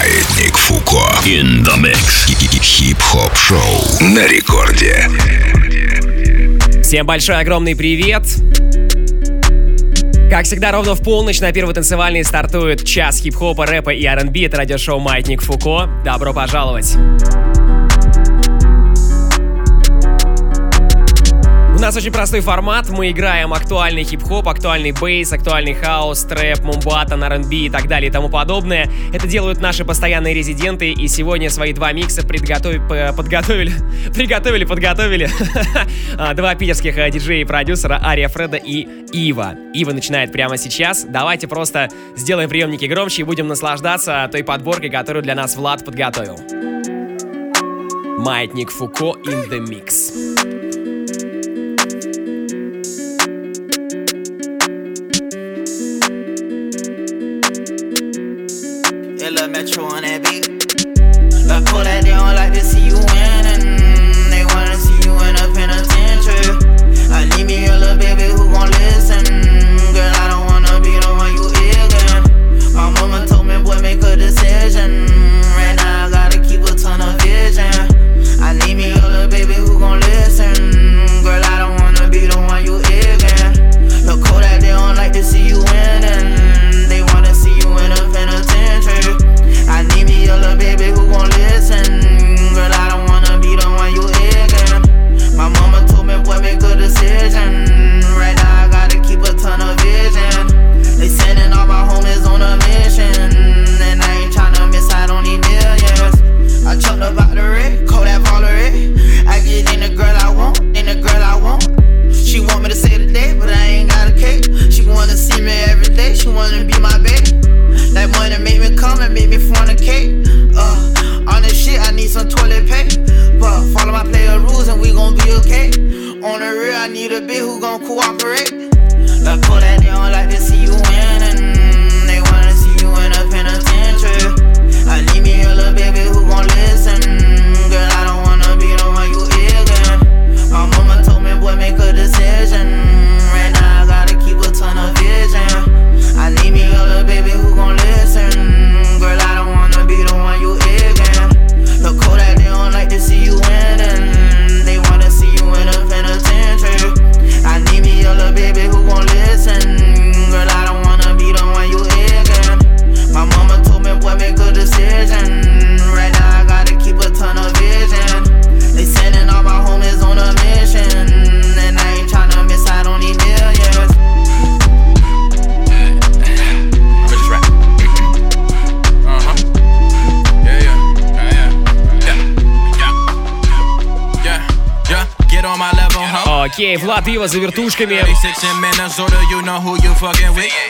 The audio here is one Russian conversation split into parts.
Маятник Фуко. In the mix. Хип-хоп шоу на рекорде. Всем большой огромный привет. Как всегда, ровно в полночь на первый танцевальный стартует час хип-хопа, рэпа и R&B. Это радиошоу «Маятник Фуко». Добро пожаловать! У нас очень простой формат. Мы играем актуальный хип-хоп, актуальный бейс, актуальный хаос, трэп, мумбатон, R&B и так далее и тому подобное. Это делают наши постоянные резиденты, и сегодня свои два микса подготовили, подготовили, приготовили, подготовили а, два питерских э, диджея и продюсера Ария Фреда и Ива. Ива начинает прямо сейчас. Давайте просто сделаем приемники громче и будем наслаждаться той подборкой, которую для нас Влад подготовил. Маятник Фуко in the mix. Metro on that beat. But pull that, they don't like to see you winning. They wanna see you in a penitentiary. I need me a little baby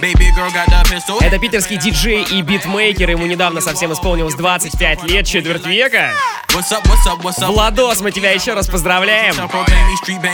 Baby girl got the pistol. Это питерский диджей и битмейкер. Ему недавно совсем исполнилось 25 лет, четверть века. Владос, мы тебя еще раз поздравляем.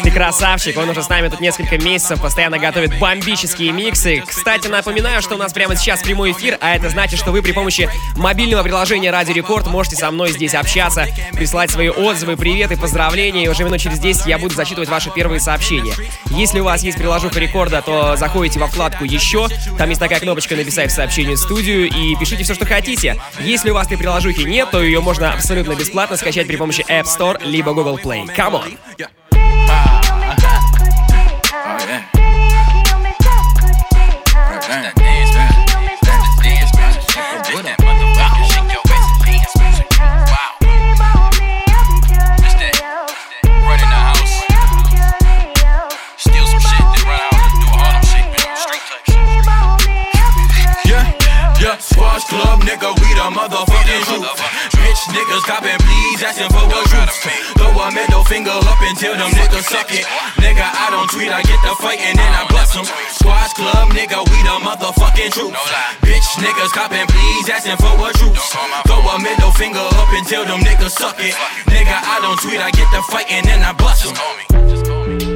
Ты красавчик, он уже с нами тут несколько месяцев, постоянно готовит бомбические миксы. Кстати, напоминаю, что у нас прямо сейчас прямой эфир, а это значит, что вы при помощи мобильного приложения Радио Рекорд можете со мной здесь общаться, прислать свои отзывы, приветы, поздравления, и уже минут через 10 я буду зачитывать ваши первые сообщения. Если у вас есть приложуха Рекорда, то заходите во вкладку «Еще», там есть такая кнопочка «Написать сообщение в студию» и пишите все, что хотите. Если у вас этой приложухи нет, то ее можно абсолютно бесплатно скачать при помощи App Store либо Google Play. Come on! Finger up until them niggas suck it. Nigga, I don't tweet, I get the fight and then I bust them. Squash club, nigga, we the motherfucking truth. Bitch niggas copping, please asking for a juice. Throw a middle finger up until them niggas suck it. Nigga, I don't tweet, I get the fight and then I bust them.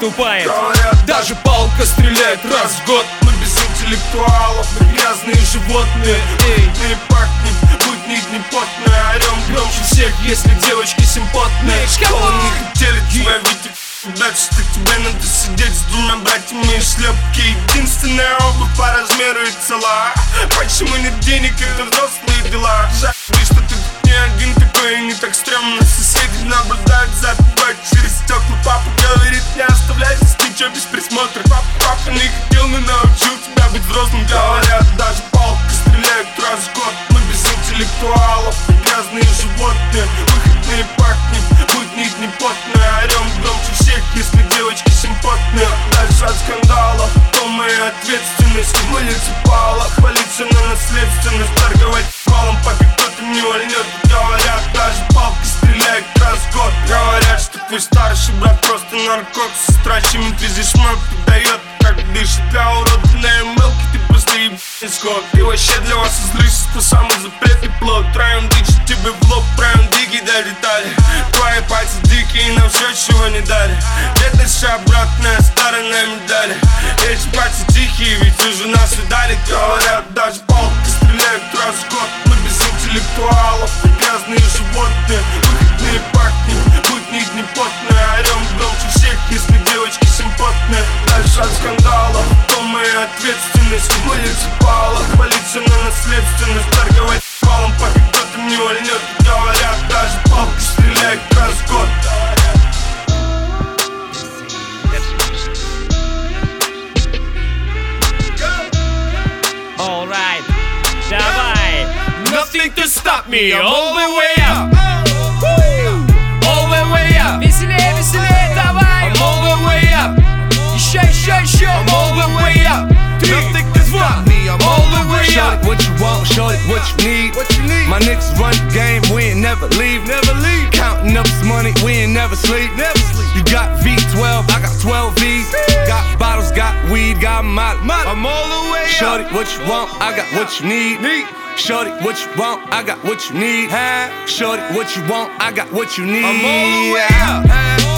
Говорят, даже палка стреляет раз в год. Мы без интеллектуалов, мы грязные животные. Эй, пахнет, будни дни потные Орем громче всех, если девочки симпотные. Школа не хотели тебя видеть Дальше ты тебе надо сидеть с двумя братьями. И шлепки Единственная обувь по размеру и цела. Почему нет денег, это взрослые дела? Жаль, и не так стрёмно? Соседи наблюдают за тобой через стекла Папа говорит, не оставляй здесь ничего без присмотра. Папа, папа не хотел, но научил тебя быть взрослым. Говорят, даже палка стреляет раз в год. Мы без интеллектуалов, грязные животные Выходные пахнет, будни дни потные Орем громче всех, если девочки симпотные Дальше от скандалов, то моя ответственность Муниципала, хвалиться на наследственность. Торговать валом, пока кто-то не вольнет Говорят, даже палка стреляет раз в год. Говорят, что твой старший брат просто наркот. Со страчами ты здесь мой подает Как дышит для урода на ML ты ебаный скот. И вообще для вас излишество самый запретный плод. Троем дичь тебе в лоб, правим диги долетали Твои пальцы дикие, нам все, чего не дали Бедность обратная сторона медали Эти пальцы тихие, ведь уже нас видали Говорят, даже палка стреляет раз в год Мы без интеллектуалов, грязные животные Выходные пахнет, будни дни потные Орем громче всех, если девочки симпотные Дальше от скандалов, то моя ответственность Муниципала, хвалиться на наследственность Торговать валом, пока кто-то не вольнет Говорят, даже палка стреляет раз в год Alright. Давай. Nothing to stop me. All the way up. shut, shut. I'm all the way up. Nothing can stop me. I'm all the way up. Shorty, what you want, Shorty, what you need. What you need. My niggas run the game. We ain't never leave. Never leave. Counting up this money. We ain't never sleep. Never sleep. You got V12. I got 12 V's. Got bottles. Got weed. Got my. I'm all the way up. Shorty, what you want? I got what you need. Need. Shorty, what you want? I got what you need. Shorty, what you want? I got what you need. I'm all the way up.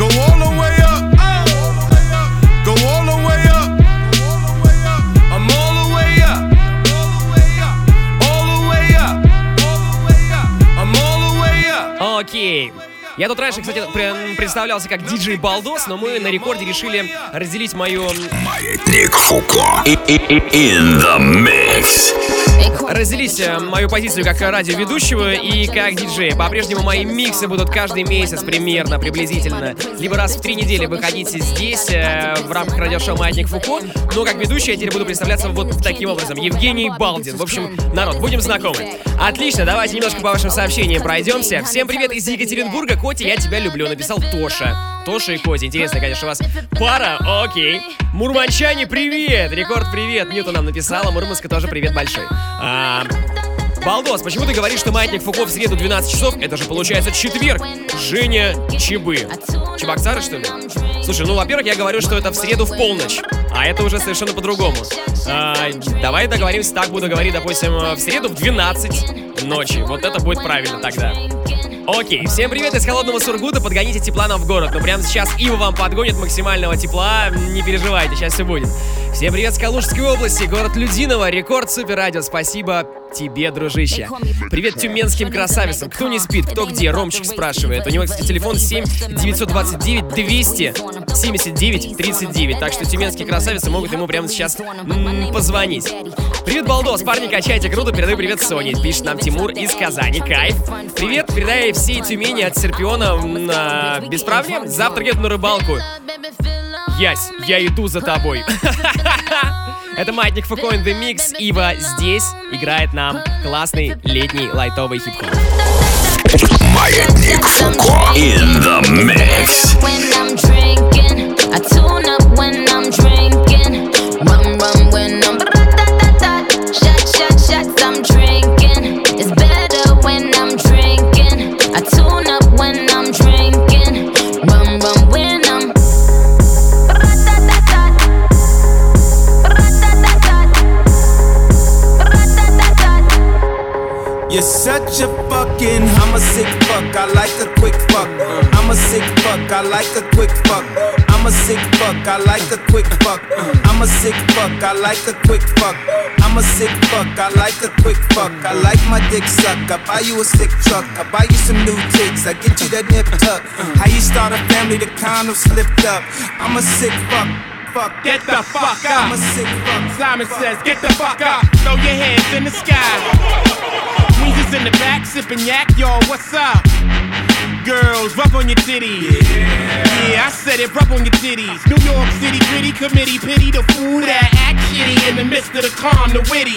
Go all the way up. Go all the way up. I'm all the way up. All the way up. I'm all the way up. Окей. Я тут раньше, кстати, пре- представлялся как диджей Балдос, но мы на рекорде решили разделить мою... Маятник Фуко. In the mix. Разделить э, мою позицию как радиоведущего и как диджея. По-прежнему мои миксы будут каждый месяц примерно, приблизительно. Либо раз в три недели выходить здесь, э, в рамках радиошоу «Маятник Фуко». Но как ведущий я теперь буду представляться вот таким образом. Евгений Балдин. В общем, народ, будем знакомы. Отлично, давайте немножко по вашим сообщениям пройдемся. Всем привет из Екатеринбурга. Котя, я тебя люблю. Написал Тоша. Тоша и Котя. Интересно, конечно, у вас пара. Окей. Мурманчане, привет! Рекорд, привет! Ньюта нам написала. Мурманска тоже привет большой. А, Балдос, почему ты говоришь, что маятник Фуко в среду 12 часов? Это же получается четверг. Женя Чебы. Чебоксары, что ли? Слушай, ну, во-первых, я говорю, что это в среду в полночь. А это уже совершенно по-другому. А, давай договоримся, так буду говорить, допустим, в среду в 12 ночи. Вот это будет правильно тогда. Окей, всем привет из холодного Сургута, подгоните тепла нам в город. Но прямо сейчас Ива вам подгонит максимального тепла, не переживайте, сейчас все будет. Всем привет с Калужской области, город Людиново, рекорд Супер Радио, спасибо тебе, дружище. Привет тюменским красавицам, кто не спит, кто где, Ромчик спрашивает. У него, кстати, телефон 7 929 200 79 39, так что тюменские красавицы могут ему прямо сейчас м, позвонить. Привет, Балдос, парни, качайте круто, передаю привет Соне, пишет нам Тимур из Казани, кайф. Привет, передай всей Тюмени от Серпиона на бесправие. Завтра еду на рыбалку. Ясь, я иду за тобой. Это Маятник Фуко in the Mix. Ива здесь играет нам классный летний лайтовый хип-хоп. Маятник Фуко. In the mix. Fuck. I like a quick fuck. I'm a sick fuck. I like a quick fuck. I'm a sick fuck. I like a quick fuck. I'm a sick fuck. I like a quick fuck. I like my dick suck. I buy you a sick truck. I buy you some new ticks. I get you that nip tuck. How you start a family? The condom slipped up. I'm a sick fuck. Fuck. Get the fuck up. I'm a sick fuck. Simon says, get the fuck up. Throw your hands in the sky. Weezer's in the back, sipping yak, y'all, what's up? Girls, rub on your titties. Yeah. yeah, I said it, rub on your titties. New York City gritty committee, pity the fool that act shitty in the midst of the calm, the witty.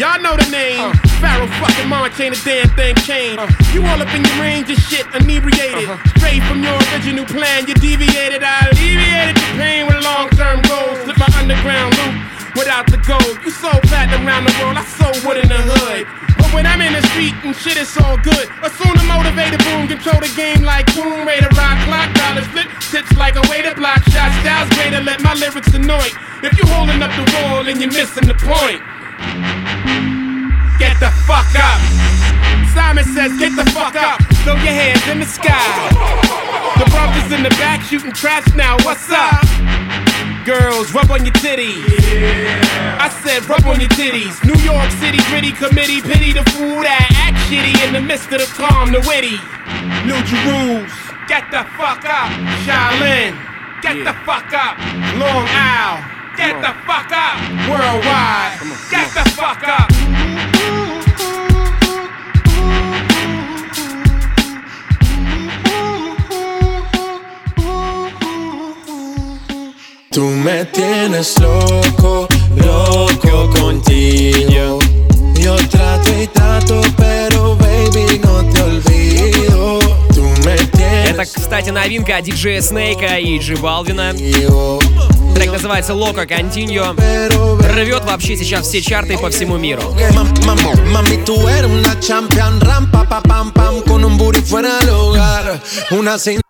Y'all know the name. Uh. Pharaoh fucking March ain't a damn thing changed. Uh. You all up in your range of shit, inebriated. Uh-huh. Straight from your original plan, you deviated. I alleviated the pain with long term goals. Slip my underground loop without the gold. You so platinum around the world, I so wood in the hood. When I'm in the street and shit, it's all good. Assume the motivated boom, control the game like Tomb Raider, rock clock, dollars flip, tips like a way to block shots. Styles greater, let my lyrics anoint. If you holding up the wall and you're missing the point. Get the fuck up. Simon says, get the fuck up. Throw your hands in the sky. The brothers in the back shooting traps now. What's up? Girls, rub on your titties. I said, rub on your titties. New York City gritty committee, pity the fool that act shitty in the midst of the calm, the witty. New Jerusalem, get the fuck up. Shaolin, get the fuck up. Long Isle, get the fuck up. Worldwide, get the fuck up. Tú me tienes loco, loco contigo. Yo trato y trato, pero baby, no te olvido. Tú me Это, tienes кстати, кстати, новинка диджея Снейка и Джи Балвина. Трек называется Loco Continuo. Рвет вообще сейчас все чарты по всему миру. Mami, tú eres una champion, rampa, pa, pam, pam, con un booty fuera del lugar. Una cinta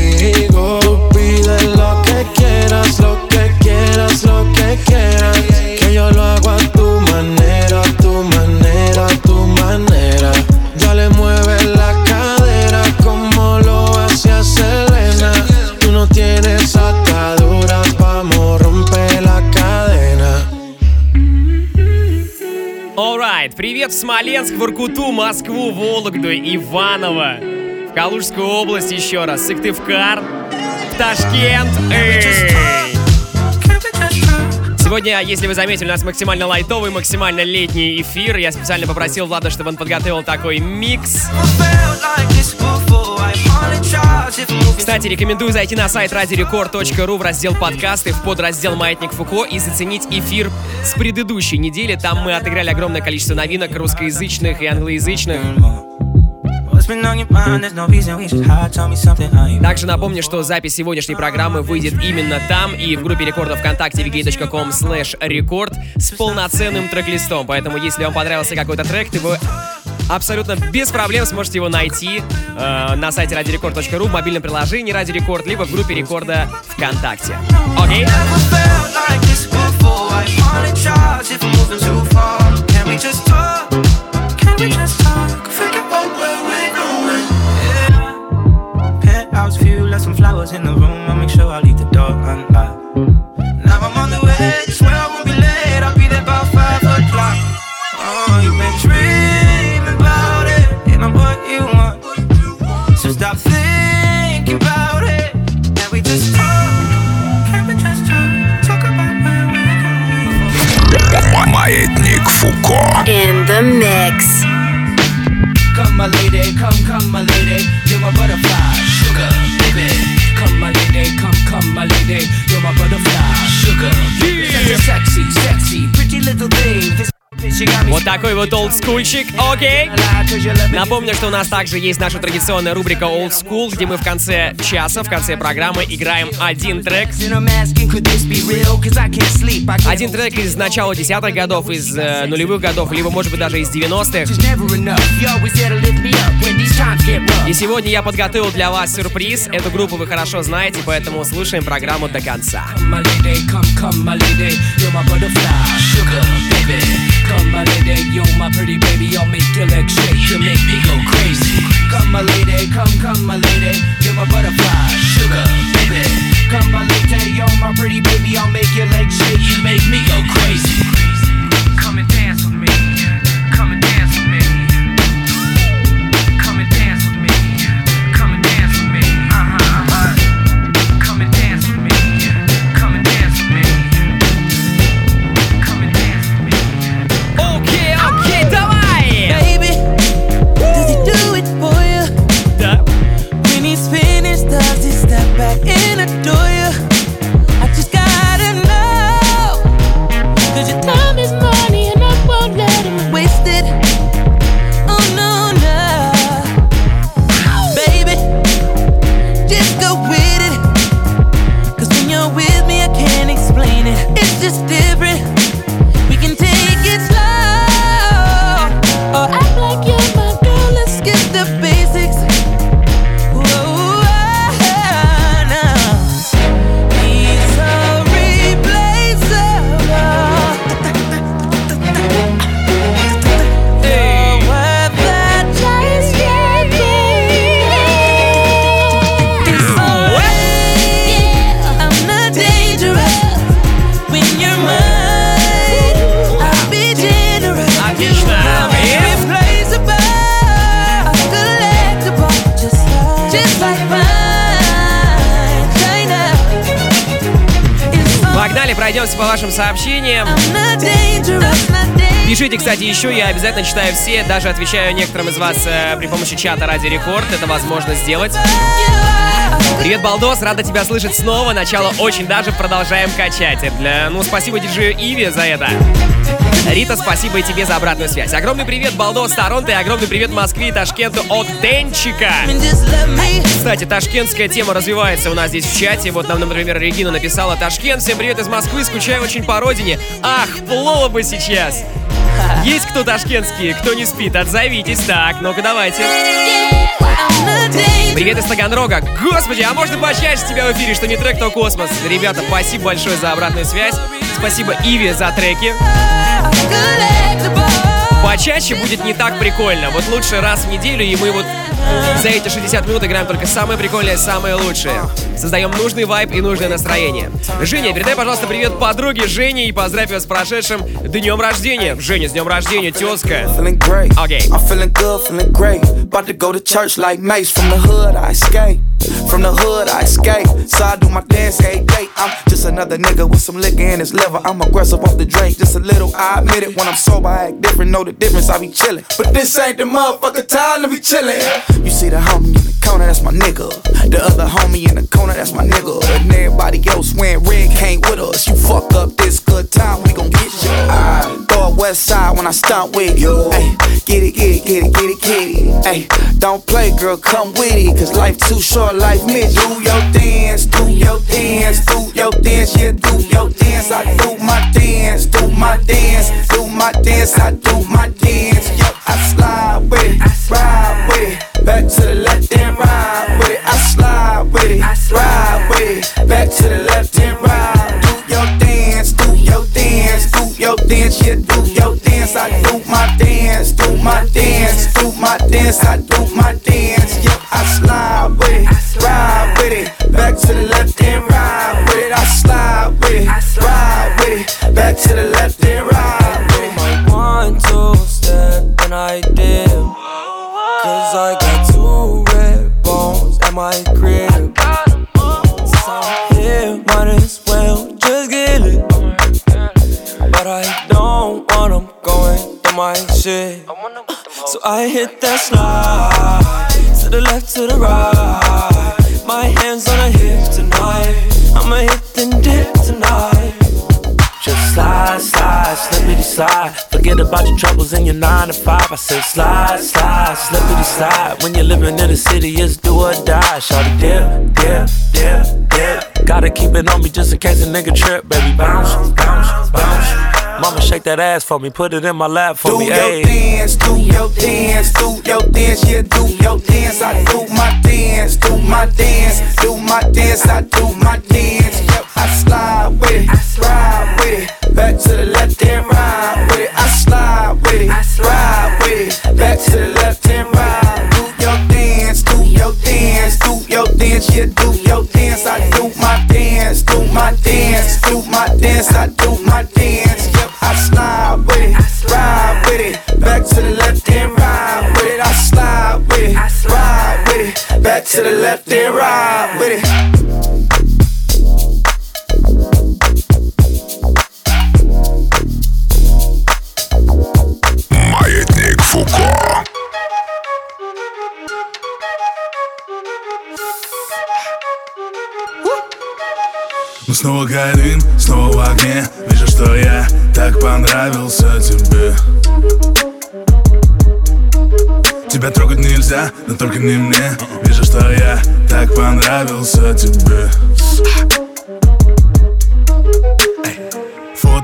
Привет в Смоленск, Воркуту, Москву, Вологду, Иваново, в Калужскую область еще раз, Сыктывкар, в Ташкент. Сегодня, если вы заметили, у нас максимально лайтовый, максимально летний эфир. Я специально попросил Влада, чтобы он подготовил такой микс. Кстати, рекомендую зайти на сайт radiorecord.ru в раздел подкасты, в подраздел «Маятник Фуко» и заценить эфир с предыдущей недели. Там мы отыграли огромное количество новинок русскоязычных и англоязычных. Также напомню, что запись сегодняшней программы выйдет именно там и в группе рекордов ВКонтакте vk.com slash record с полноценным трек-листом. Поэтому, если вам понравился какой-то трек, ты вы абсолютно без проблем сможете его найти э, на сайте radiorecord.ru, в мобильном приложении Радио Рекорд, либо в группе рекорда ВКонтакте. Окей? Penthouse view, in the room. I'll make sure I leave the door unlocked. Маятник Фуко. In the mix. Come my lady, come, come my lady, you're my butterfly, sugar, baby. Come my lady, come, come my lady, you're my butterfly, sugar, baby. Such a sexy, sexy, pretty little thing. This Вот такой вот олдскульчик, окей. Напомню, что у нас также есть наша традиционная рубрика Old School, где мы в конце часа, в конце программы играем один трек. Один трек из начала десятых годов, из э, нулевых годов, либо, может быть, даже из 90-х. Just never enough. You always there to lift me up when these times get rough. И сегодня я подготовил для вас сюрприз. Эту группу вы хорошо знаете, поэтому слушаем программу до конца. Come, come my lady, you're my butterfly, sugar, baby. Come my lady, yo, my pretty baby, I'll make your legs shake you make me go crazy. Come my lady, come, come my lady, you're my butterfly, sugar, baby. Come my lady, yo, my pretty baby, I'll make your legs shake, you make me go crazy. Come and dance with me, come and dance. Вашим сообщениям. Пишите, кстати, еще, я обязательно читаю все, даже отвечаю некоторым из вас э, при помощи чата ради рекорд, это возможно сделать. Привет, Балдос, рада тебя слышать снова, начало очень даже, продолжаем качать. Для, ну, спасибо диджею Иви за это. Рита, спасибо и тебе за обратную связь. Огромный привет, Балдос, Торонто, и огромный привет Москве и Ташкенту от Денчика. Кстати, ташкентская тема развивается у нас здесь в чате. Вот нам, например, Регина написала «Ташкент, всем привет из Москвы, скучаю очень по родине». Ах, плыло бы сейчас. Есть кто ташкентский, кто не спит, отзовитесь. Так, ну-ка давайте. Привет из Таганрога. Господи, а можно почаще тебя в эфире, что не трек, то космос. Ребята, спасибо большое за обратную связь. Спасибо Иве за треки. Почаще будет не так прикольно. Вот лучше раз в неделю, и мы вот за эти 60 минут играем только самое прикольное, самое лучшее. Создаем нужный вайб и нужное настроение. Женя, передай, пожалуйста, привет подруге Жене и поздравь ее с прошедшим днем рождения. Женя, с днем рождения, тезка. Окей. From the hood, I escape. So I do my dance every day. Another nigga with some liquor in his liver. I'm aggressive off the drink, just a little. I admit it. When I'm sober, I act different. Know the difference. I be chillin'. But this ain't the motherfucker time to be chillin'. You see the homie in the corner, that's my nigga. The other homie in the corner, that's my nigga. And everybody else wearing red came with us. You fuck up this good time, we gon' get you. I throw a west side when I stomp with you. Ay, get it, get it, get it, get it, get it. Ay, don't play, girl, come with it. Cause life too short, life mid. Do your dance, do your dance, do your dance, yeah, do your dance. I do my dance, do my dance, do my dance, I do my dance. Yo, I slide with it, ride with it. Back to the left and ride with it. I slide with it, ride with it. Back to the left and ride. Do your dance, do your dance, do your dance, yeah, do your dance. I do my dance, do my dance, do my dance. I do my dance, yeah. I slide with it, ride with it. Back to the left and ride Back to the left and with it. One, two step, and I dip. Cause I got two red bones at my crib. So here, might as well just get it. But I don't want them going through my shit. So I hit that slide, to the left, to the right. My hands on the hips tonight. I'ma hit the dip tonight. Slide. Forget about your troubles in your nine to five. I said slide, slide, slippity slide. When you're living in the city, it's do or die. Shawty dip, dip, dip, dip. Gotta keep it on me just in case a nigga trip. Baby bounce, bounce, bounce. Mama shake that ass for me, put it in my lap for do me. Do your dance, do your dance, do your dance, yeah, do your dance. I do my dance, do my dance, do my dance, I do my dance. Yep, I slide with it, ride with it, back to the left and ride with it. I slide with it, I ride with it, back to the left and ride. Do your dance, do your dance, do your dance, yeah, do your dance. I do my dance, do my dance, do my dance, I do my dance. Yep, I slide with it, I ride with it, back to the left and ride with it. I slide with it, ride with it, back to the left and ride with it. Снова горим, снова в огне. Вижу, что я так понравился тебе. Тебя трогать нельзя, но только не мне. Вижу, что я так понравился тебе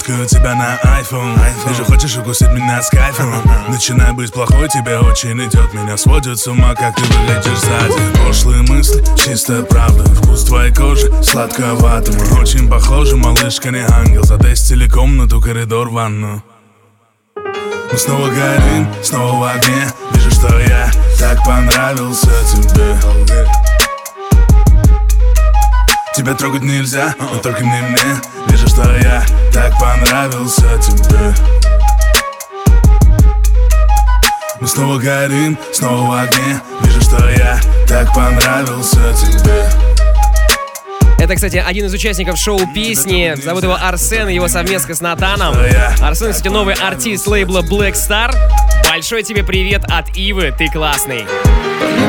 Фоткаю тебя на iPhone. Вижу, хочешь укусить меня с кайфом? Начинай быть плохой, тебе очень идет. Меня сводит с ума, как ты выглядишь сзади. Пошлые мысли, чистая правда. Вкус твоей кожи, сладковато Мы очень похожи, малышка не ангел Затестили комнату, коридор, ванну. Мы снова горим, снова в огне. Вижу, что я так понравился тебе Тебя трогать нельзя, но только не мне. Вижу, что я так понравился тебе. Мы снова горим, снова в огне. Вижу, что я так понравился тебе это, кстати, один из участников шоу песни. Зовут его Арсен, его совместка с Натаном. Арсен, кстати, новый артист лейбла Black Star. Большой тебе привет от Ивы, ты классный.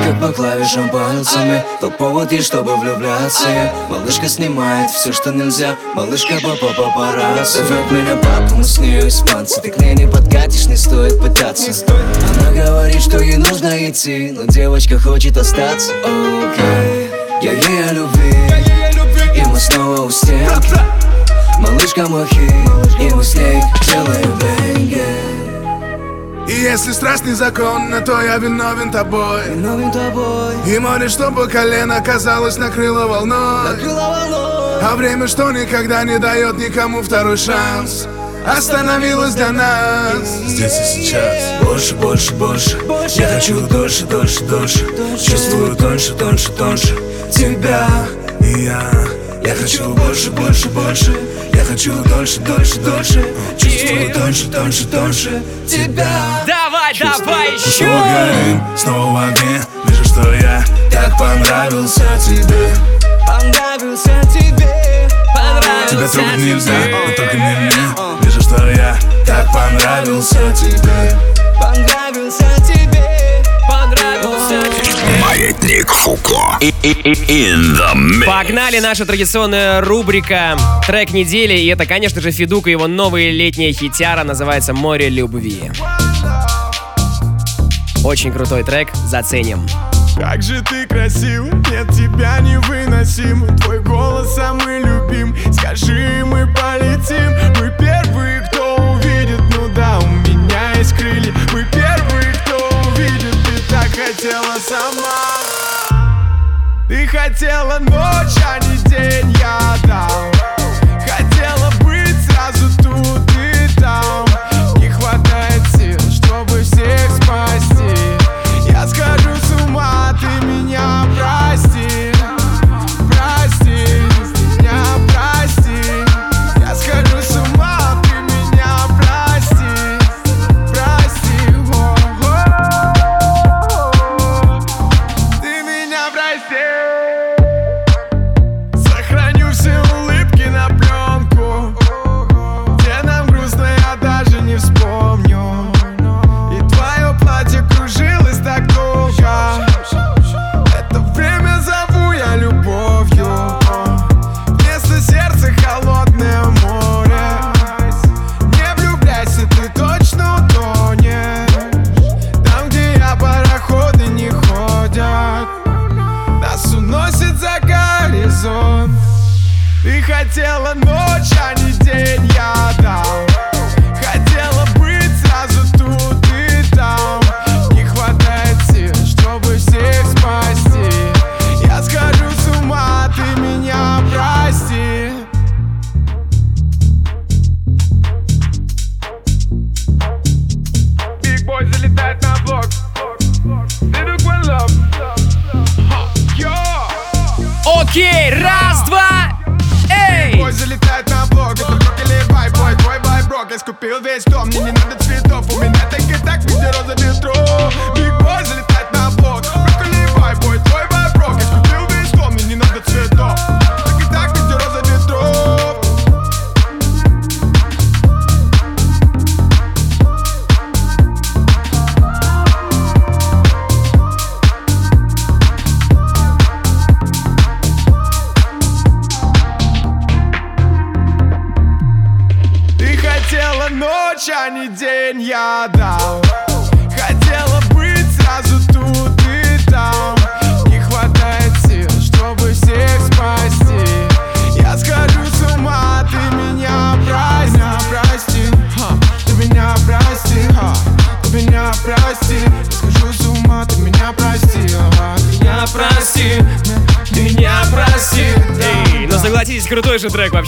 как по клавишам пальцами Тот повод есть, чтобы влюбляться Малышка снимает все, что нельзя Малышка папа папарацци Зовет меня папа, мы с нее испанцы Ты к ней не подкатишь, не стоит пытаться Она говорит, что ей нужно идти Но девочка хочет остаться Окей, я ей о любви мы снова у стен Малышка мой и мы с ней делаем бенги и если страсть незаконна, то я виновен тобой. Виновен тобой. И море, что по колено казалось, накрыло волной. Накрыло волной. А время, что никогда не дает никому второй шанс. Остановилась для нас Здесь и сейчас Больше, больше, больше Я хочу дольше, дольше, дольше Чувствую тоньше, тоньше, тоньше Тебя и я я хочу больше, больше, больше. Я хочу дольше, дольше, дольше. Чувствую тоньше, тоньше, тоньше Тебя. Давай, Чувствую. давай еще. горим, снова в огне. Вижу, что я так понравился тебе. Понравился тебе Понравился Тебя трогать нельзя, но только не мне. Вижу, что я так понравился тебе. Понравился тебе Маятник Фуко. In the mix. Погнали, наша традиционная рубрика «Трек недели». И это, конечно же, Федук и его новая летняя хитяра называется «Море любви». Очень крутой трек, заценим. Как же ты красив, нет тебя невыносим Твой голос самый любим, скажи, мы полетим хотела ночь, а не день, я дал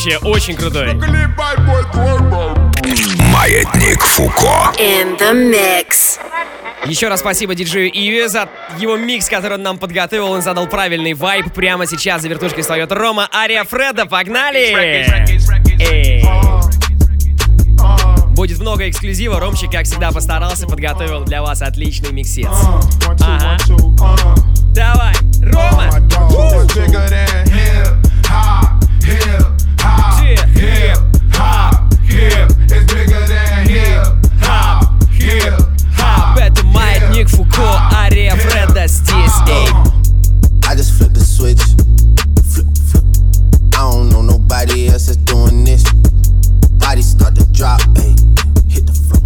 вообще, очень крутой. Маятник Фуко. In the mix. Еще раз спасибо диджею Иве за его микс, который он нам подготовил. Он задал правильный вайб. Прямо сейчас за вертушкой встает Рома Ария Фреда. Погнали! Эй. Будет много эксклюзива. Ромчик, как всегда, постарался, подготовил для вас отличный миксец. Ага. Давай, Рома! маятник Фуко, Ария Фреда здесь, эй. I just flipped the switch. Flip, flip. I don't know nobody else that's doing this. Body start to drop, ayy. Hit the floor.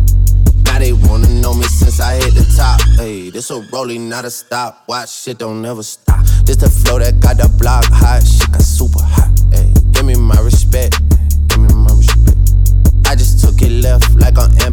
Now they wanna know me since I hit the top. Ayy, this a rolling, not a stop. Watch shit don't never stop. This the flow that got the block hot. Shit got super hot. Ayy, give me my respect. Give me my respect. I just took it left like on ambidex.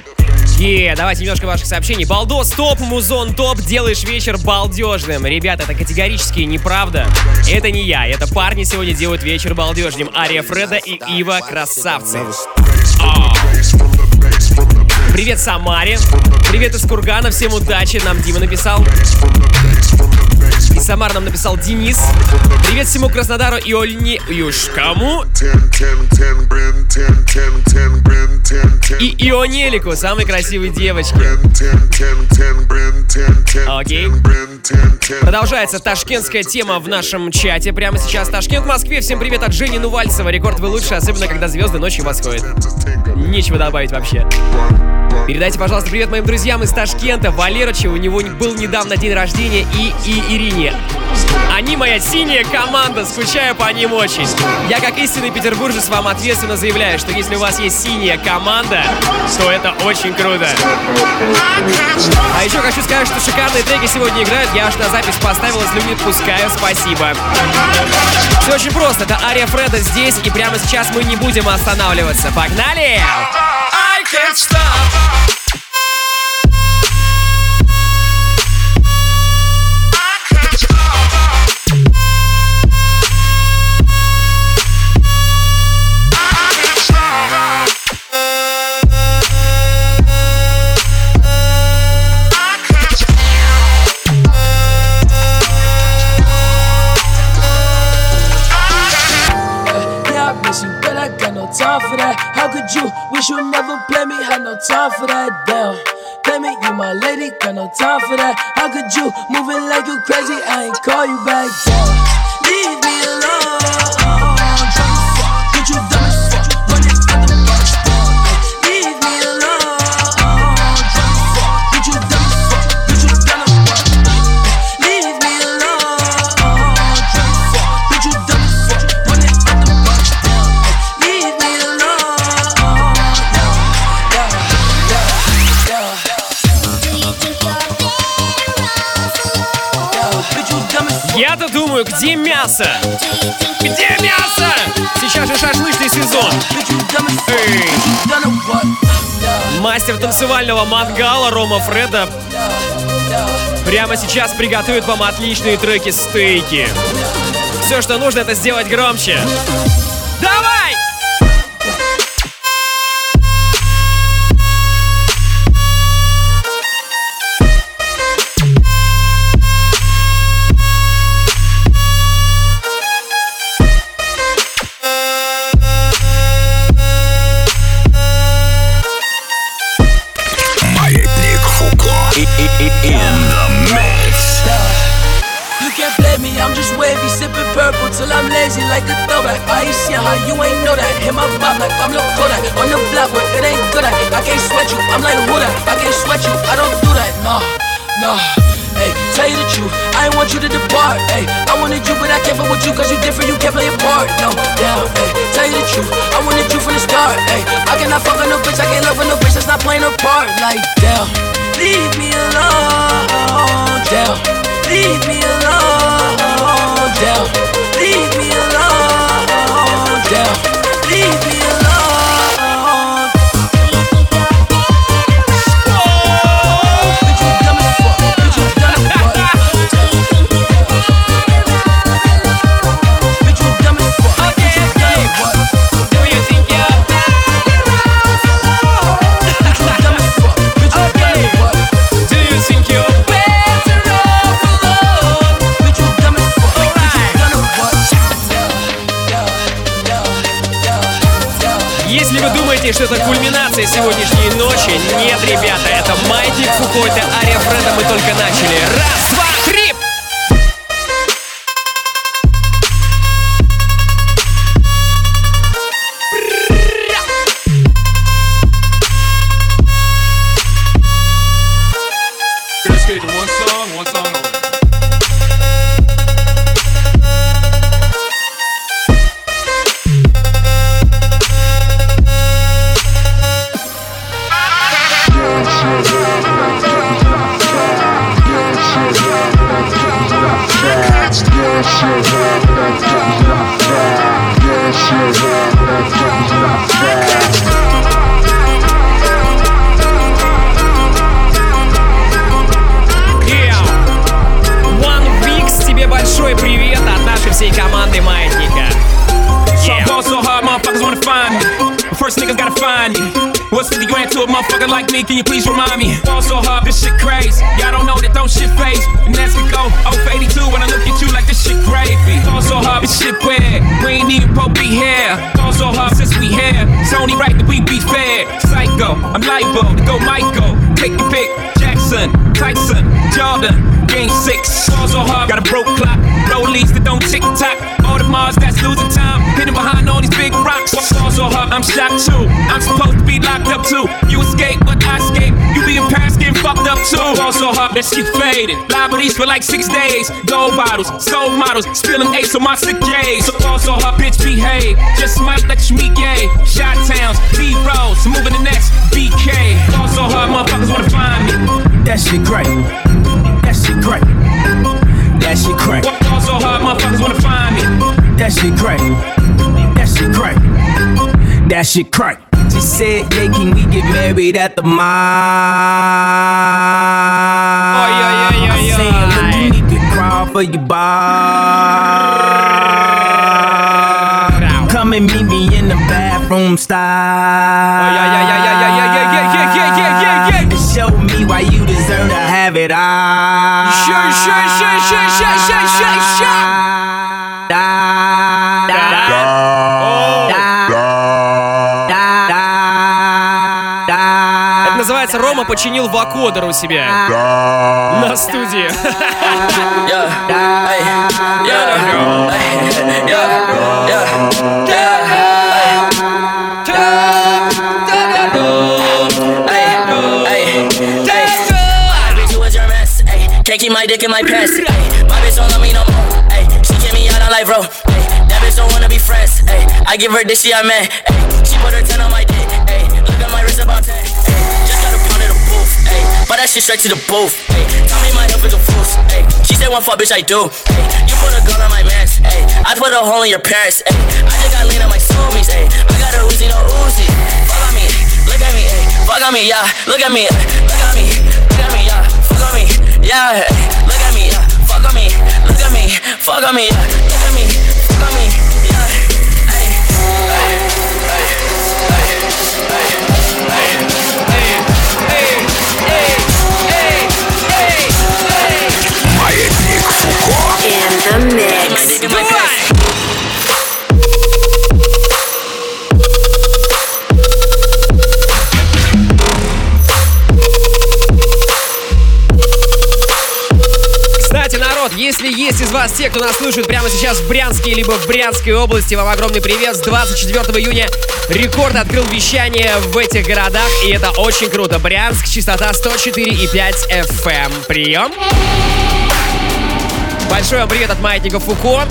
Е, давайте немножко ваших сообщений. Балдос топ, музон топ, делаешь вечер балдежным. Ребята, это категорически неправда. Это не я, это парни сегодня делают вечер балдежным. Ария Фреда и Ива красавцы. А. Привет Самаре. Привет из Кургана, всем удачи. Нам Дима написал. Из Самар нам написал Денис. Привет всему Краснодару и Ольне... Юж, кому? И Ионелику, самой красивой девочке. Окей. Продолжается ташкентская тема в нашем чате. Прямо сейчас Ташкент в Москве. Всем привет от Жени Нувальцева. Рекорд вы лучше, особенно когда звезды ночью восходят. Нечего добавить вообще. Передайте, пожалуйста, привет моим друзьям из Ташкента. Валерычу, у него был недавно день рождения, и, и Ирине. Они моя синяя команда, скучаю по ним очень. Я, как истинный петербуржец, вам ответственно заявляю, что если у вас есть синяя команда, то это очень круто. А еще хочу сказать, что шикарные треки сегодня играют. Я аж на запись поставил, если не пускаю, спасибо. Все очень просто. Это Ария Фреда здесь, и прямо сейчас мы не будем останавливаться. Погнали! I can't stop. You you never play me? Had no time for that. Damn. Play me, you my lady, got no time for that. How could you moving like you crazy? I ain't call you back. Damn. Leave me alone. Где мясо? Где мясо? Сейчас же шашлычный сезон. Мастер танцевального мангала Рома Фреда прямо сейчас приготовит вам отличные треки стейки. Все, что нужно, это сделать громче. Давай! Till like a throwback. I ain't see how you ain't know that. Hit my pop like I'm Lil Kodak. On the block, but it ain't good at. I can't sweat you, I'm like who that? I can't sweat you, I don't do that. No, no. Hey, tell you the truth, I ain't want you to depart. Hey, I wanted you, but I can't fuck with you, cause you different, you can't play a part. No, down, hey, tell you the truth. I wanted you from the start. Hey, I cannot fuck with no bitch, I can't love with no bitch that's not playing a part. Like, damn, leave me alone. Damn, leave me alone. Damn, leave me alone. Oh, Damn, leave me alone. Что это кульминация сегодняшней ночи, нет, ребята, это Маятник Фуко, это Ария Фреда, мы только начали. Раз, два, три! your head, a motherfucker like me? Can you please remind me? Ball so hard, this shit crazy. Y'all don't know that don't shit phase. And that's we go. Oh, 82 when I look at you like this shit gravy. Ball so hard, this shit weird. We ain't even Pope be here. Ball so hard since we here. It's only right that we be fair. Psycho, I'm liable to go Michael. Take your pick. Jackson, Tyson, Jordan. Game six. Ball so hard, got a broke clock. Rollies that don't tick tock. All the Mars that's losing time. Hidden behind all these big rocks. Ball so hard, I'm shocked too. I'm supposed to be locked up too. You escape, but I escape. You be in Paris getting fucked up too. Ball so hard, that shit faded. Liberties for like six days. Gold bottles, soul models, spilling ace on my sick days. So ball so hard, bitch, behave. Just might let you meet gay. Shot towns, B rolls, moving the next BK. Ball so hard, motherfuckers wanna find me. That shit great. That shit great. That shit great. Ball so hard, motherfuckers wanna find me. That shit great. That shit great. That shit great. She said, yeah, can we get married at the mall? I said, look, you need to crawl for your bar. Come and meet me in the bathroom style. Oh, yeah, yeah, yeah, yeah, yeah, yeah, yeah, yeah, yeah, yeah, yeah, вера. Еще, еще, еще, еще, еще, еще, еще, еще. Да, Это называется Рома починил вакодер у себя. На студии. Yeah. Hey. Yeah. Yeah. Yeah. Yeah. Yeah. Can't keep my dick in my pants. My bitch don't love me no more. Ay, she get me out on life, bro. Ay, that bitch don't wanna be friends. Ay, I give her this, she I man. Ay, she put her 10 on my dick. Ay, look at my wrist about 10. Ay, just got a pound of the booth. Ay, but that shit straight to the booth. Ay, tell me my health is a fool. She said one fuck, bitch, I do. Ay, you put a gun on my mans. Ay, I put a hole in your parents. Ay, I just got lean on my zoomies. Ay, I got a Uzi, no Uzi. Fuck on me, look at me. Ay, fuck on me, yeah. Look at me, look at me, yeah, look at me, yeah. Fuck on me, look at me, fuck on me, yeah. Look at me, fuck on me, yeah. Hey, hey, hey, hey, hey, in the mix. Если есть из вас те, кто нас слушает прямо сейчас в Брянске либо в Брянской области, вам огромный привет. С 24 июня Рекорд открыл вещание в этих городах, и это очень круто. Брянск, частота 104,5 FM. Прием. Большой вам привет от Маятника Фуко.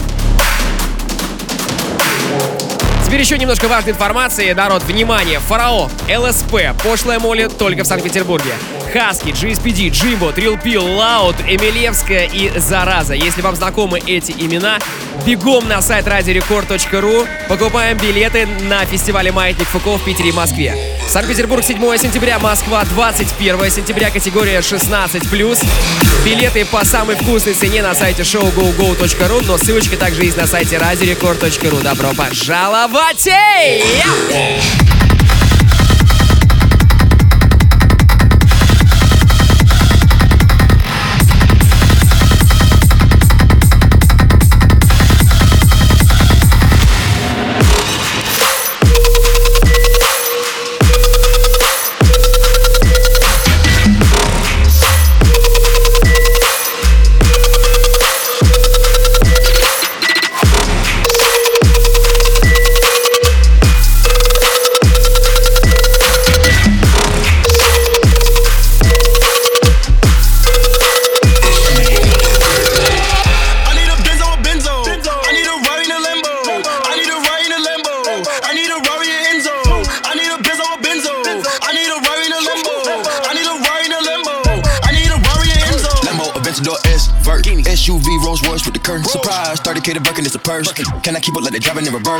Теперь еще немножко важной информации. Народ, внимание! Фарао, ЛСП, Пошлая Молли только в Санкт-Петербурге. Хаски, GSPD, Джимбо, Трил Пил, Лаут, Эмилевская и Зараза. Если вам знакомы эти имена, бегом на сайт радиорекорд.ру, покупаем билеты на фестивале «Маятник Фуко» в Питере и Москве. Санкт-Петербург 7 сентября, Москва 21 сентября, категория 16+. Билеты по самой вкусной цене на сайте showgogo.ru, но ссылочка также есть на сайте радиорекорд.ру. Добро пожаловать! Yeah!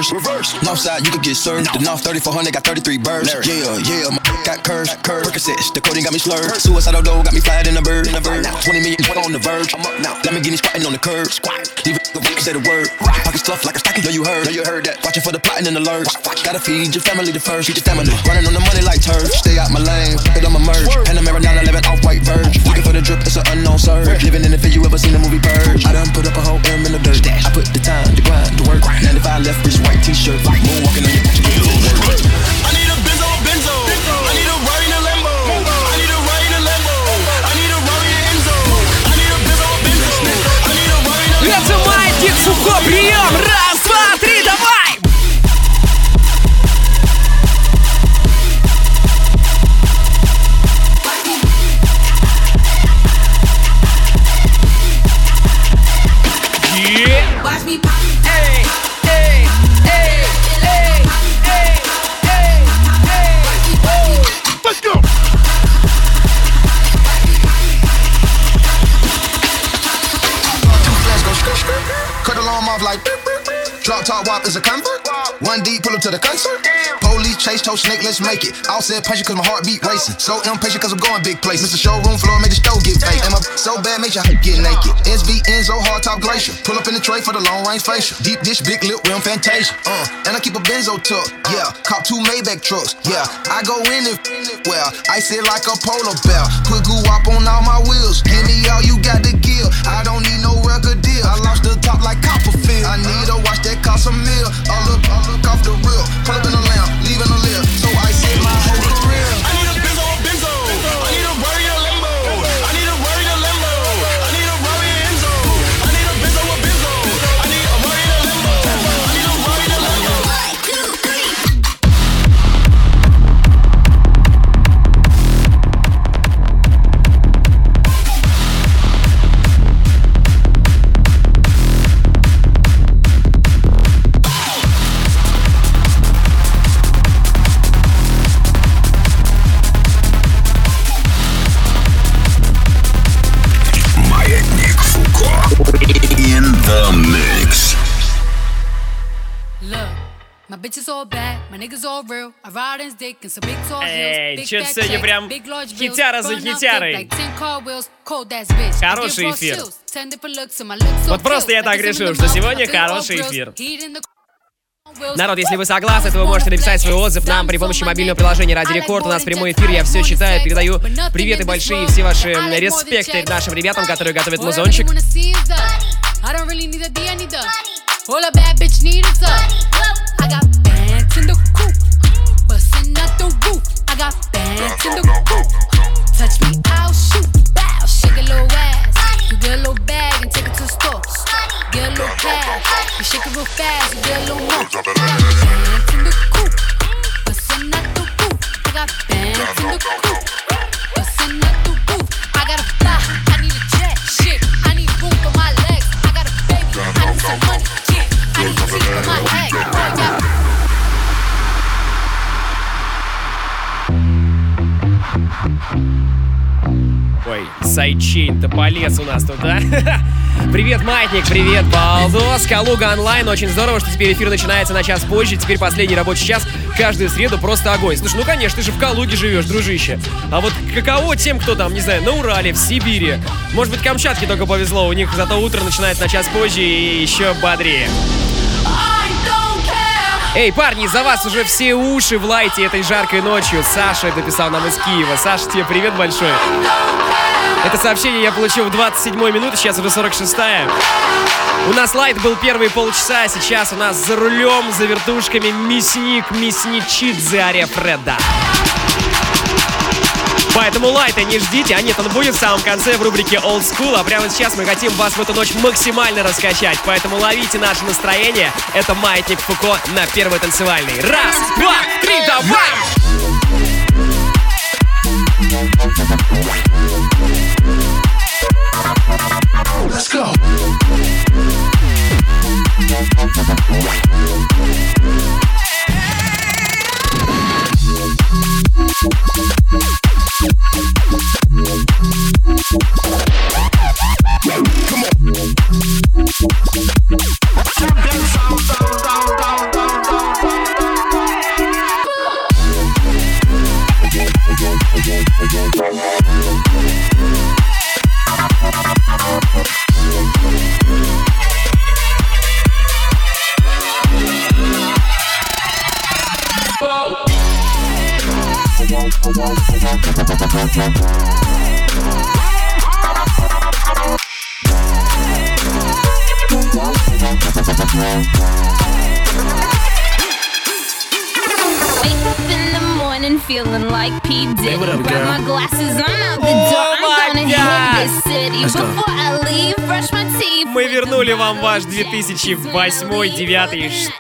Reverse? Reverse. North side, you could get served. The North 3400 got 33 birds. Yeah, yeah, my got curves. Curve. Percocets, the coding got me slurred. Suicidal dough got me flying in a bird. 20 million on the verge. I'm up now. Let me get me squatting on the curb. Squat. The say the word. Pocket stuff like a stocking. Know you heard. Know you heard that. Watching for the plotting and the lurch. Gotta feed your family the first. Feed your family. Running on the money like turf. Stay out my lane. It on my merge. Panamera 911 off white verge. Looking for the drip. It's an unknown surge. Living in the fit. You ever seen the movie Purge? I done put up a whole M in the dirt. I put the time, the grind, the work. 95 left wrist, white t-shirt. Drop wop is a comfort. One deep, pull up to the concert. Police chase, toe snake, let's make it. All said punch cause my heartbeat racing. So impatient cause I'm going big place. Mr. Showroom floor made the stove get fake. And my so bad, make your get naked. SV Enzo, hard top glacier. Pull up in the tray for the long range facial. Deep dish, big lip, rim fantasia. Uh, and I keep a benzo tuck. Yeah, cop two Maybach trucks. Yeah, I go in if well, I sit like a polar bear. Put goo up on all my wheels. Give me all you got to give. I don't need no record deal. I lost the top like Copperfield. I need a watch that cost a meal. All up, all up off the real. Pull up in the lamp, leaving a lip. My bitches all bad, my niggas all real. I ride in dick and some big tall heels. Эй, fat сегодня прям big large bills, хитяра за хитярой. thick like 10 car wheels, cold ass bitch. I Хороший эфир. chills, 10 different looks and my lips so Вот просто я так a решил, что сегодня хороший эфир. Народ, если вы согласны, то вы можете написать свой отзыв нам при помощи мобильного приложения Ради Рекорд. У нас прямой эфир, я все читаю, передаю приветы большие и все ваши респекты нашим ребятам, которые готовят музончик. I is don't really need a D, I need the- All a bad bitch need is a- I got bands in the coop, bustin' out the roof. I got bands in the coop. Touch me, I'll shoot. Bow, shake a little ass. You get a little bag and take it to the store. Get a little cash. You shake it real fast, you get a little more. I got bands in the coop, bustin' out the roof. I got a fly I need a jack, shit, I need food for my legs, I got bands in the coop, bustin' out Ой, сайдчейн-то полез у нас тут, да? Привет, Маятник, привет, Балдос, Калуга онлайн. Очень здорово, что теперь эфир начинается на час позже. Теперь последний рабочий час. Каждую среду просто огонь. Слушай, ну конечно, ты же в Калуге живешь, дружище. А вот каково тем, кто там, не знаю, на Урале, в Сибири? Может быть, Камчатке только повезло, у них зато утро начинается на час позже и еще бодрее. Эй, парни, за вас уже все уши в лайте этой жаркой ночью. Саша это нам из Киева. Саша, тебе привет большой. Это сообщение я получил в 27 минуте, сейчас уже 46-я. У нас лайт был первые полчаса, а сейчас у нас за рулем, за вертушками мясник, мясничидзе Ария Фреда. Поэтому лайта не ждите, а нет, он будет в самом конце в рубрике Old School, а прямо сейчас мы хотим вас в эту ночь максимально раскачать, поэтому ловите наше настроение. Это Маятник Фуко на первой танцевальной. Раз, два, три, давай! Let's go. Wake up Мы вернули вам ваш 2008-2009 что?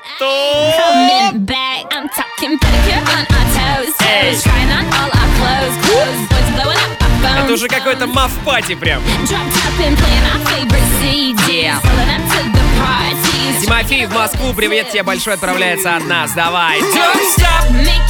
Coming back, I'm talking pedicure on our toes, toes. Trying on all our clothes, clothes. Boys blowing up our phones. Это уже какой-то маф-пати прям. Drop top and playing our favorite CDs. Pulling up to the parties. Тимофей в Москву, привет тебе большой отправляется от нас. Давай. Don't stop, make.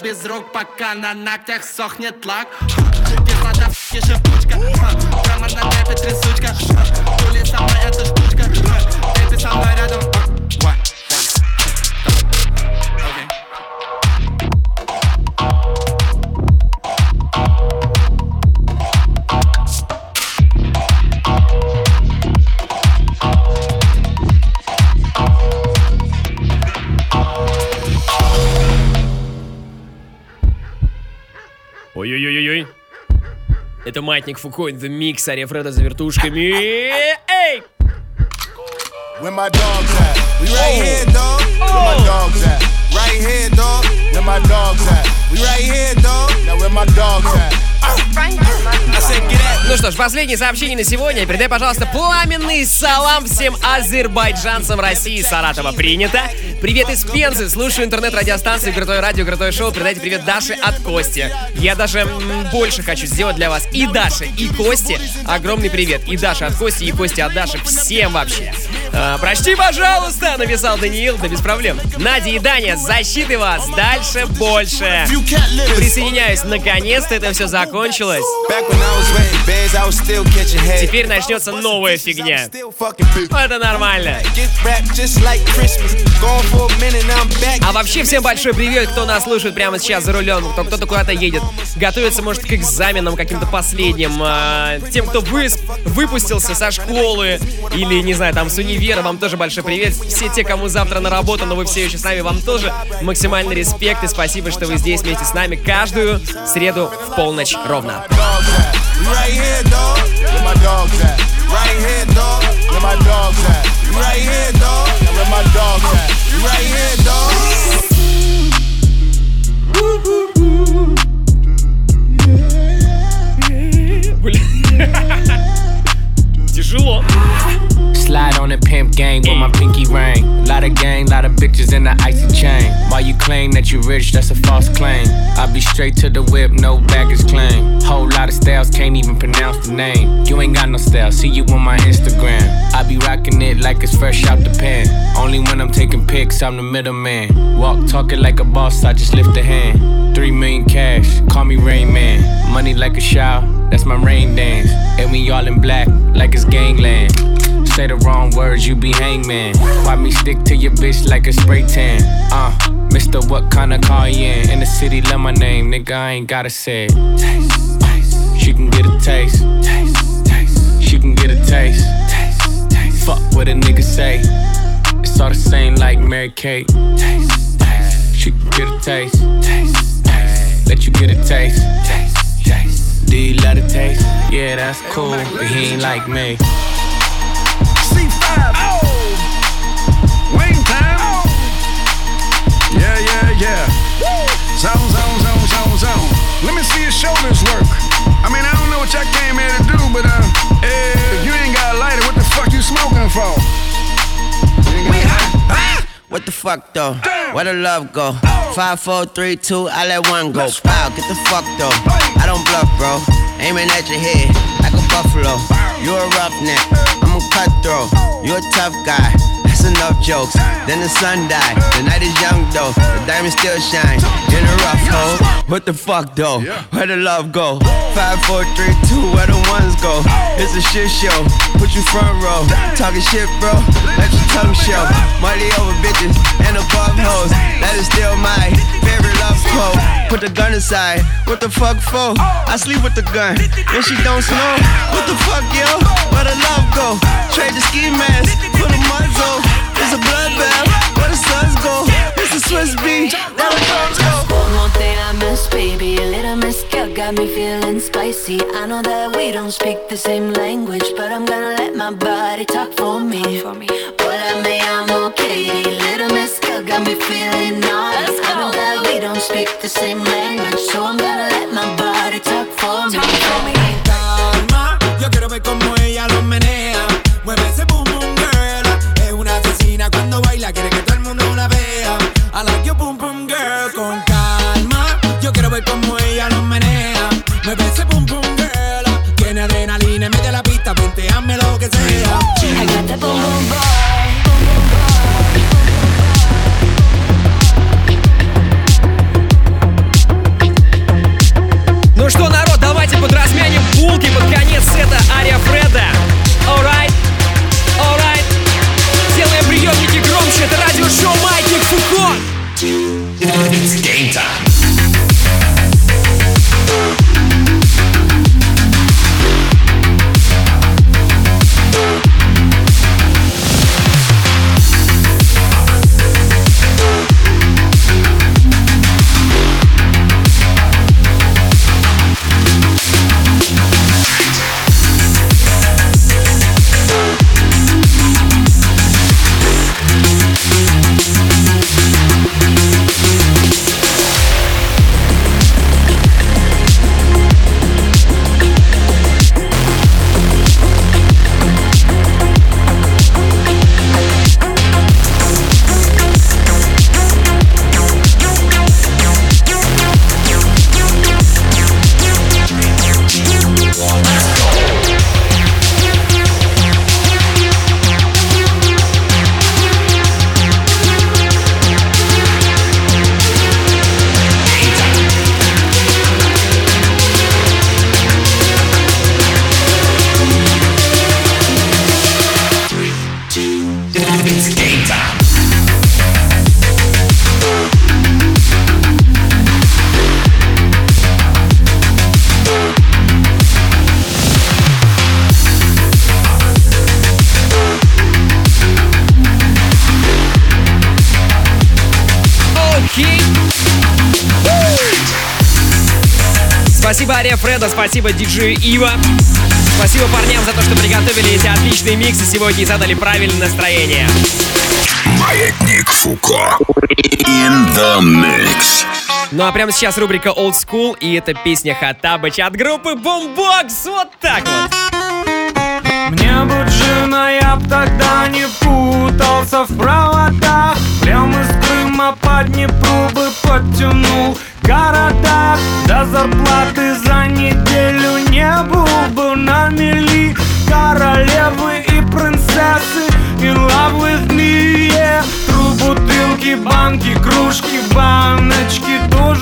Без рук, пока на ногтях сохнет лак. Кислота, в***ке, шипучка? Прямо на трясучка. Тули со мной эта штучка. Тэпи со мной рядом Это маятник Фуко in the mix, Ария Фреда за вертушками. Эй! Where my dogs at? We right here, dog. Where my dogs at? Right here, dog. Where my dogs at? We right here, dog. Now where my dogs at? Ну что ж, последнее сообщение на сегодня. Передай, пожалуйста, пламенный салам всем азербайджанцам России Саратова. Принято. Привет из Пензы. Слушаю интернет-радиостанции Крутое радио, Крутое шоу. Передайте привет Даше от Кости. Я даже больше хочу сделать для вас и Даше, и Кости. Огромный привет. И Даше от Кости, и Кости от Даши. Всем вообще. А, прости, пожалуйста, написал Даниил. Да без проблем. Надя и Даня, защиты вас. Дальше больше. Присоединяюсь. Наконец-то это все закончилось. Head. Теперь начнется новая фигня. Это нормально. А вообще всем большой привет, кто нас слушает прямо сейчас за рулем, кто кто-то куда-то едет, готовится, может, к экзаменам каким-то последним, а, тем, кто выс- выпустился со школы или, не знаю, там с универа, вам тоже большой привет. Все те, кому завтра на работу, но вы все еще с нами, вам тоже максимальный респект и спасибо, что вы здесь вместе с нами каждую среду в полночь Równa. Right here, dog. Where my dogs at? Right here, name. You ain't got no style, see you on my Instagram. I be rocking it like it's fresh out the pan. Only when I'm taking pics, I'm the middleman. Walk talking like a boss, I just lift a hand. Three million cash, call me Rain Man. Money like a shower, that's my rain dance. And we all in black, like it's gangland. Say the wrong words, you be hangman. Why me stick to your bitch like a spray tan? Uh, Mister, what kind of car you in? In the city, love my name, nigga, I ain't gotta say it. She can get a taste. Taste, taste. She can get a taste. Taste, taste. Fuck what a nigga say. It's all the same like Mary Kate. Taste, taste. She can get a taste. Taste, taste. Let you get a taste. Taste, taste. Do you love the taste? Yeah, that's cool, but he ain't like me. C5. Oh. Wing time. Yeah, yeah, yeah. Zone, zone, zone, zone, zone. Let me see your shoulders work. I mean, I don't know what y'all came here to do, but uh, eh, if you ain't got a lighter, what the fuck you smoking for? We hot. What the fuck though? Where the love go? Oh. Five, four, three, two, I let one go. Wow, get the fuck though. I don't bluff, bro. Aiming at your head like a buffalo. You a roughneck, I'm a cutthroat. You a tough guy. That's enough jokes. Then the sun died. The night is young though. The diamond still shine in a rough hole. What the fuck though? Where the love go? Five, four, three, two. Where the ones go? It's a shit show. Put you front row. Talking shit, bro. Let your tongue show. Money over bitches and above hoes. That is still my favorite love quote. Put the gun aside. What the fuck for? I sleep with the gun. And she don't smoke. What the fuck, yo? Where the love go? Trade the ski mask for the muzzle. It's a bloodbath. Where the suns go? It's a Swiss beat. Where the drugs go? One more thing I miss, baby. A little mezcal got me feeling spicy. I know that we don't speak the same language, but I'm gonna let my body talk for me. Hola, me llamo Katie. Little mezcal got me feeling nice. I know that we don't speak the same language, so I'm gonna let my body talk for me. calma. Yo quiero ver cómo ella lo menea. Mueve ese boom boom спасибо диджею Ива. Спасибо парням за то, что приготовили эти отличные миксы сегодня и задали правильное настроение. Маятник Фуко. In the mix. Ну а прямо сейчас рубрика Old School, и это песня Хатабыч от группы Boombox. Вот так вот. Мне бы джина, я б тогда не путался в проводах Прям из Крыма по Днепру бы подтянул города До зарплаты Королевы и принцессы in love with me, yeah Тру бутылки, банки, кружки, баночки тоже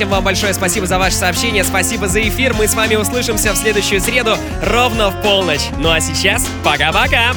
Всем вам большое спасибо за ваше сообщение. Спасибо за эфир. Мы с вами услышимся в следующую среду ровно в полночь. Ну а сейчас пока-пока.